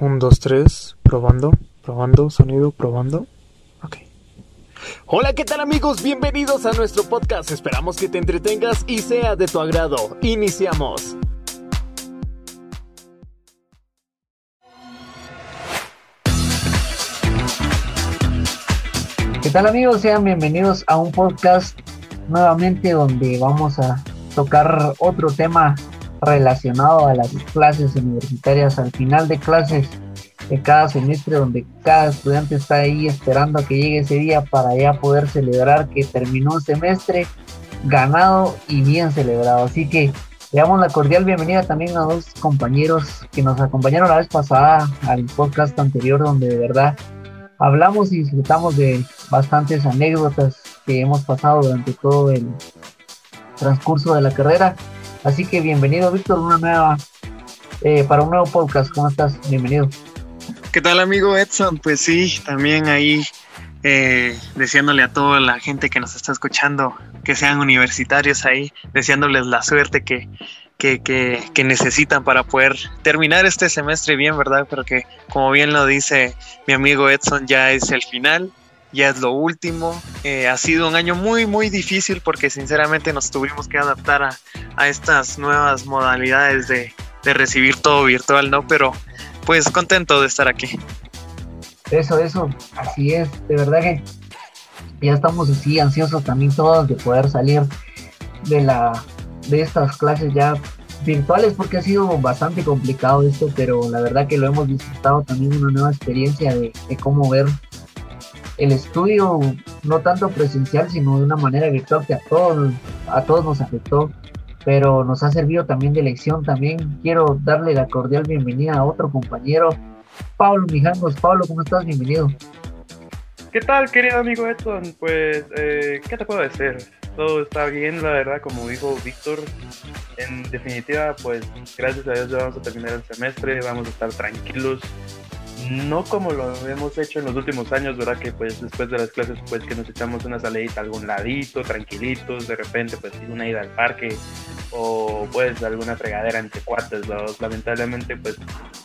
Un, dos, tres, probando, probando, sonido, probando. Ok. Hola, ¿qué tal amigos? Bienvenidos a nuestro podcast. Esperamos que te entretengas y sea de tu agrado. Iniciamos. ¿Qué tal amigos? Sean bienvenidos a un podcast nuevamente donde vamos a tocar otro tema relacionado a las clases universitarias al final de clases de cada semestre donde cada estudiante está ahí esperando a que llegue ese día para ya poder celebrar que terminó un semestre ganado y bien celebrado. Así que le damos la cordial bienvenida también a dos compañeros que nos acompañaron la vez pasada al podcast anterior donde de verdad hablamos y disfrutamos de bastantes anécdotas que hemos pasado durante todo el transcurso de la carrera. Así que bienvenido, Víctor, una nueva, eh, para un nuevo podcast. ¿Cómo estás? Bienvenido. ¿Qué tal, amigo Edson? Pues sí, también ahí eh, deseándole a toda la gente que nos está escuchando que sean universitarios ahí, deseándoles la suerte que, que, que, que, necesitan para poder terminar este semestre bien, ¿verdad? Pero que, como bien lo dice mi amigo Edson, ya es el final ya es lo último. Eh, ha sido un año muy, muy difícil porque sinceramente nos tuvimos que adaptar a, a estas nuevas modalidades de, de, recibir todo virtual, ¿no? Pero pues contento de estar aquí. Eso, eso, así es, de verdad que ya estamos así ansiosos también todos de poder salir de la de estas clases ya virtuales porque ha sido bastante complicado esto, pero la verdad que lo hemos disfrutado también una nueva experiencia de, de cómo ver el estudio no tanto presencial, sino de una manera virtual que a todos, a todos nos afectó, pero nos ha servido también de lección. También quiero darle la cordial bienvenida a otro compañero, Pablo Mijangos. Pablo, ¿cómo estás? Bienvenido. ¿Qué tal, querido amigo Edson? Pues, eh, ¿qué te puedo decir? Todo está bien, la verdad, como dijo Víctor. En definitiva, pues, gracias a Dios ya vamos a terminar el semestre, vamos a estar tranquilos, no como lo hemos hecho en los últimos años, ¿verdad? Que pues después de las clases pues que nos echamos una salidita a algún ladito, tranquilitos, de repente pues una ida al parque o pues alguna fregadera entre cuates. Lamentablemente pues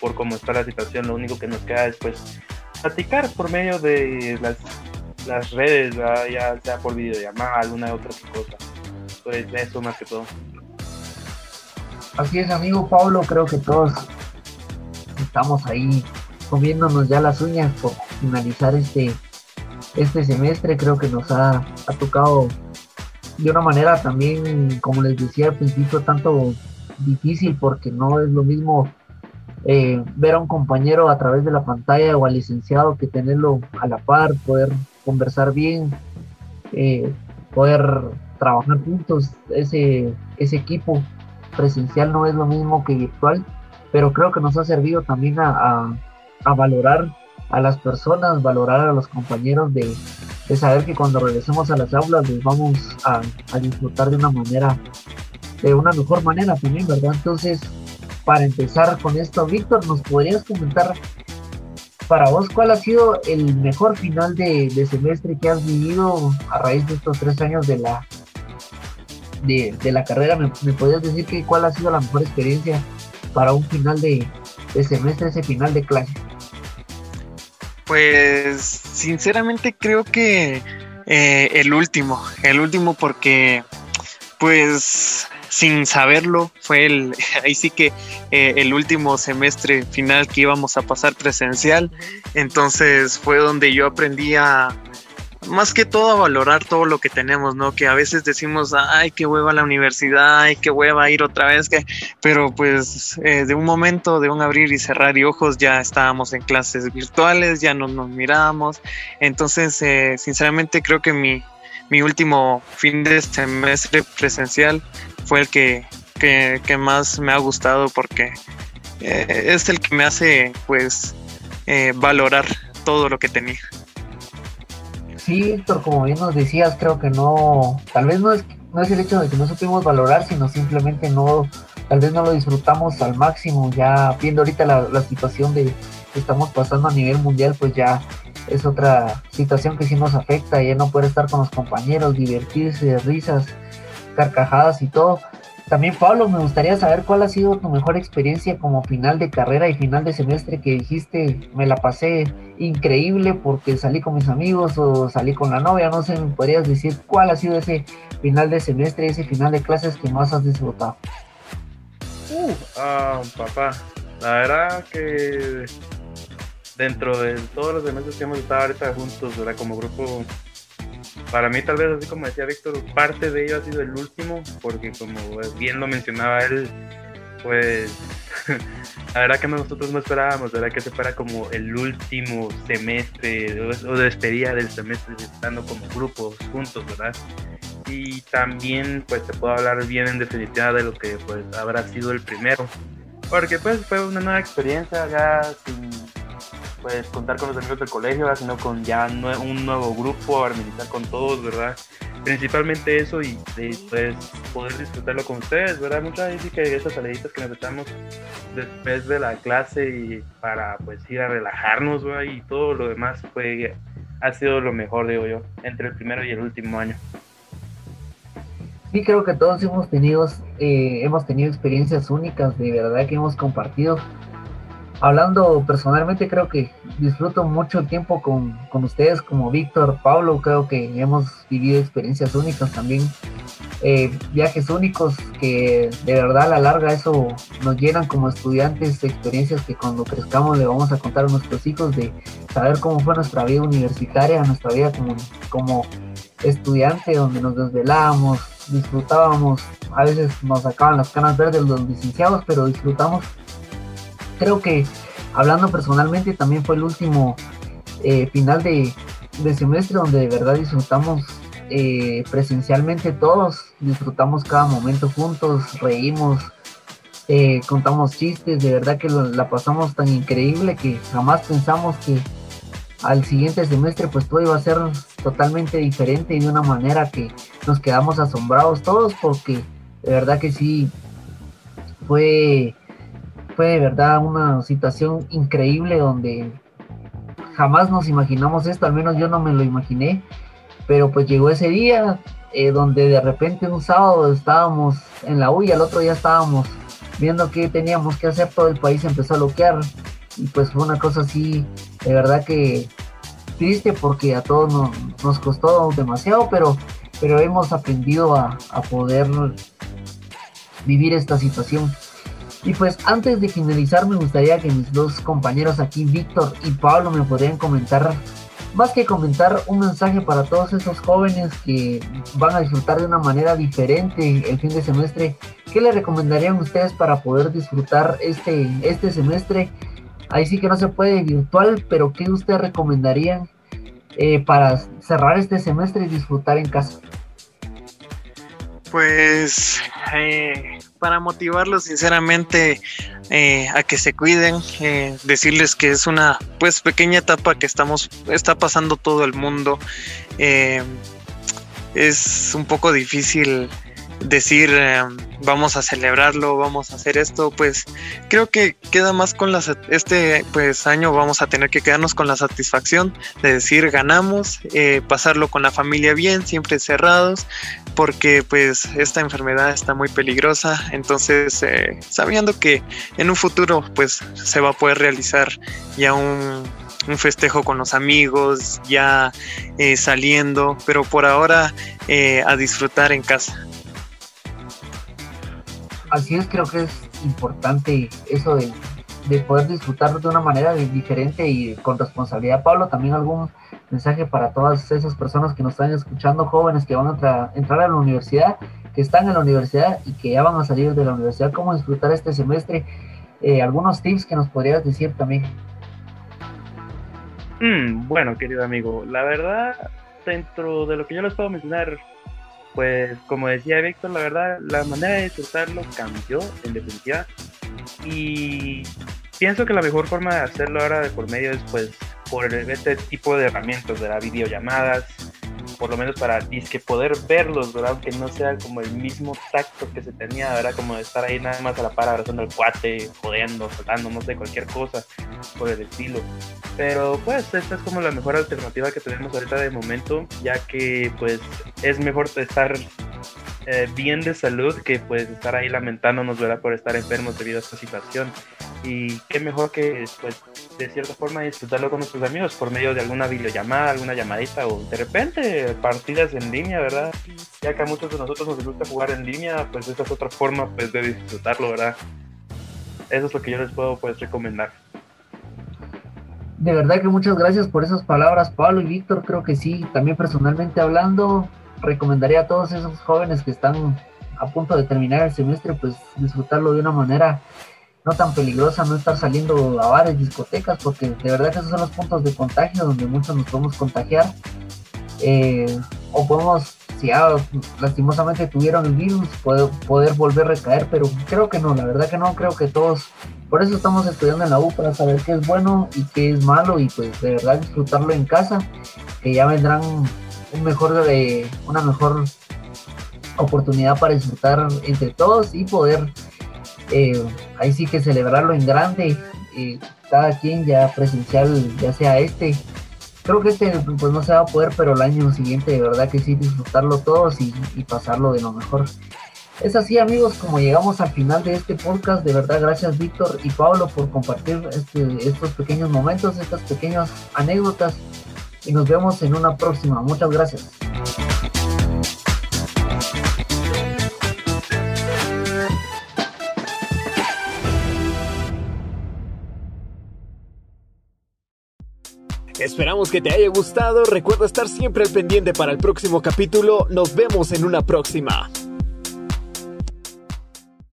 por cómo está la situación lo único que nos queda es pues platicar por medio de las, redes, ya sea por videollamada, alguna otra cosa. Pues eso más que todo. Así es, amigo Pablo, creo que todos estamos ahí comiéndonos ya las uñas por finalizar este, este semestre. Creo que nos ha, ha tocado de una manera también, como les decía al principio, tanto difícil porque no es lo mismo eh, ver a un compañero a través de la pantalla o al licenciado que tenerlo a la par, poder conversar bien, eh, poder trabajar juntos. Ese, ese equipo presencial no es lo mismo que virtual, pero creo que nos ha servido también a, a a valorar a las personas, valorar a los compañeros, de, de saber que cuando regresemos a las aulas les vamos a, a, disfrutar de una manera, de una mejor manera también, ¿verdad? Entonces, para empezar con esto, Víctor, ¿nos podrías comentar para vos cuál ha sido el mejor final de, de semestre que has vivido a raíz de estos tres años de la, de, de la carrera? ¿Me, ¿Me, podrías decir que cuál ha sido la mejor experiencia para un final de, de semestre, ese final de clase? Pues sinceramente creo que eh, el último, el último porque pues sin saberlo fue el, ahí sí que eh, el último semestre final que íbamos a pasar presencial, entonces fue donde yo aprendí a, más que todo valorar todo lo que tenemos, ¿no? Que a veces decimos, ay, qué hueva la universidad, ay, qué hueva ir otra vez, que... pero pues eh, de un momento, de un abrir y cerrar y ojos, ya estábamos en clases virtuales, ya no nos mirábamos, entonces, eh, sinceramente creo que mi, mi último fin de semestre presencial fue el que, que, más me ha gustado porque eh, es el que me hace, pues, valorar todo lo que tenía. Sí, Víctor, como bien nos decías, creo que no, tal vez no es, no es el hecho de que no supimos valorar, sino simplemente no, tal vez no lo disfrutamos al máximo, ya viendo ahorita la, la situación de que estamos pasando a nivel mundial, pues ya es otra situación que sí nos afecta, ya no poder estar con los compañeros, divertirse, risas, carcajadas y todo. También, Pablo, me gustaría saber cuál ha sido tu mejor experiencia como final de carrera y final de semestre que dijiste, me la pasé increíble porque salí con mis amigos o salí con la novia, no sé, me podrías decir cuál ha sido ese final de semestre, ese final de clases que más has disfrutado. Uh, ah, papá, la verdad que dentro de todos los semestres que hemos estado ahorita juntos, ¿verdad? Como grupo, para mí tal vez así como decía Víctor, parte de ello ha sido el último, porque como bien lo mencionaba él, pues la verdad que nosotros no esperábamos, ¿verdad? Que se fuera como el último semestre o despedida del semestre estando como grupos juntos, ¿verdad? Y también pues te puedo hablar bien en definitiva de lo que pues habrá sido el primero, porque pues fue una nueva experiencia ya sin pues contar con los amigos del colegio, sino con ya un nuevo grupo, armonizar con todos, ¿verdad? Principalmente eso y después poder disfrutarlo con ustedes, ¿verdad? Muchas veces que esas saliditas que nos echamos después de la clase y para pues ir a relajarnos, ¿verdad? Y todo lo demás fue, ha sido lo mejor, digo yo, entre el primero y el último año. Sí, creo que todos hemos tenido, eh, hemos tenido experiencias únicas, de verdad que hemos compartido hablando personalmente, creo que disfruto mucho tiempo con, con ustedes, como Víctor, Pablo, creo que hemos vivido experiencias únicas también, eh, viajes únicos que de verdad a la larga eso nos llenan como estudiantes, experiencias que cuando crezcamos le vamos a contar a nuestros hijos de saber cómo fue nuestra vida universitaria, nuestra vida como, como estudiante, donde nos desvelábamos, disfrutábamos, a veces nos sacaban las canas verdes los licenciados, pero disfrutamos creo que hablando personalmente también fue el último eh, final de, semestre donde de verdad disfrutamos eh, presencialmente todos, disfrutamos cada momento juntos, reímos, eh, contamos chistes, de verdad que la pasamos tan increíble que jamás pensamos que al siguiente semestre pues todo iba a ser totalmente diferente y de una manera que nos quedamos asombrados todos porque de verdad que sí fue fue de verdad una situación increíble donde jamás nos imaginamos esto, al menos yo no me lo imaginé, pero pues llegó ese día eh, donde de repente un sábado estábamos en la U y al otro día estábamos viendo qué teníamos que hacer, todo el país empezó a bloquear y pues fue una cosa así, de verdad que triste porque a todos nos, costó demasiado, pero, pero hemos aprendido a, a poder vivir esta situación. Y pues antes de finalizar me gustaría que mis dos compañeros aquí, Víctor y Pablo, me podrían comentar, más que comentar, un mensaje para todos esos jóvenes que van a disfrutar de una manera diferente el fin de semestre. ¿Qué le recomendarían ustedes para poder disfrutar este, este semestre? Ahí sí que no se puede virtual, pero ¿qué ustedes recomendarían eh, para cerrar este semestre y disfrutar en casa? Pues eh, para motivarlos sinceramente eh, a que se cuiden, eh, decirles que es una pues pequeña etapa que estamos, está pasando todo el mundo. Eh, es un poco difícil decir vamos a celebrarlo, vamos a hacer esto, pues creo que queda más con las este pues año vamos a tener que quedarnos con la satisfacción de decir ganamos, pasarlo con la familia bien, siempre cerrados, porque pues esta enfermedad está muy peligrosa, entonces eh, sabiendo que en un futuro pues se va a poder realizar ya un, festejo con los amigos, ya eh, saliendo, pero por ahora eh, a disfrutar en casa. Así es, creo que es importante eso de, de poder disfrutar de una manera diferente y con responsabilidad. Pablo, también algún mensaje para todas esas personas que nos están escuchando, jóvenes que van a entrar a la universidad, que están en la universidad y que ya van a salir de la universidad, cómo disfrutar este semestre. Eh, algunos tips que nos podrías decir también. Mm, bueno, querido amigo, la verdad, dentro de lo que yo les puedo mencionar, pues como decía Víctor, la verdad, la manera de disfrutarlo cambió en definitiva. Y pienso que la mejor forma de hacerlo ahora de por medio es pues por este tipo de herramientas, de videollamadas, por lo menos para que poder verlos, ¿verdad? Aunque no sea como el mismo tacto que se tenía, ¿verdad? Como de estar ahí nada más a la par abrazando al cuate, jodiendo, saltando, no sé, cualquier cosa por el estilo. Pero pues esta es como la mejor alternativa que tenemos ahorita de momento, ya que pues es mejor estar eh, bien de salud que pues estar ahí lamentándonos, ¿verdad? Por estar enfermos debido a esta situación. Y qué mejor que pues de cierta forma disfrutarlo con nuestros amigos por medio de alguna videollamada, alguna llamadita o de repente partidas en línea, ¿verdad? Ya que a muchos de nosotros nos gusta jugar en línea, pues esa es otra forma pues de disfrutarlo, ¿verdad? Eso es lo que yo les puedo pues recomendar. De verdad que muchas gracias por esas palabras, Pablo y Víctor. Creo que sí, también personalmente hablando, recomendaría a todos esos jóvenes que están a punto de terminar el semestre, pues disfrutarlo de una manera no tan peligrosa, no estar saliendo a bares, discotecas, porque de verdad que esos son los puntos de contagio donde muchos nos podemos contagiar. Eh, o podemos, si ya lastimosamente tuvieron el virus, poder, poder volver a recaer, pero creo que no, la verdad que no, creo que todos, por eso estamos estudiando en la U, para saber qué es bueno y qué es malo, y pues de verdad disfrutarlo en casa, que ya vendrán un mejor, de una mejor oportunidad para disfrutar entre todos y poder eh, ahí sí que celebrarlo en grande, eh, cada quien ya presencial, ya sea este. Creo que este pues no se va a poder, pero el año siguiente de verdad que sí, disfrutarlo todos y, pasarlo de lo mejor. Es así amigos, como llegamos al final de este podcast, de verdad gracias Víctor y Pablo por compartir este, estos pequeños momentos, estas pequeñas anécdotas y nos vemos en una próxima. Muchas gracias. Esperamos que te haya gustado. Recuerda estar siempre al pendiente para el próximo capítulo. Nos vemos en una próxima.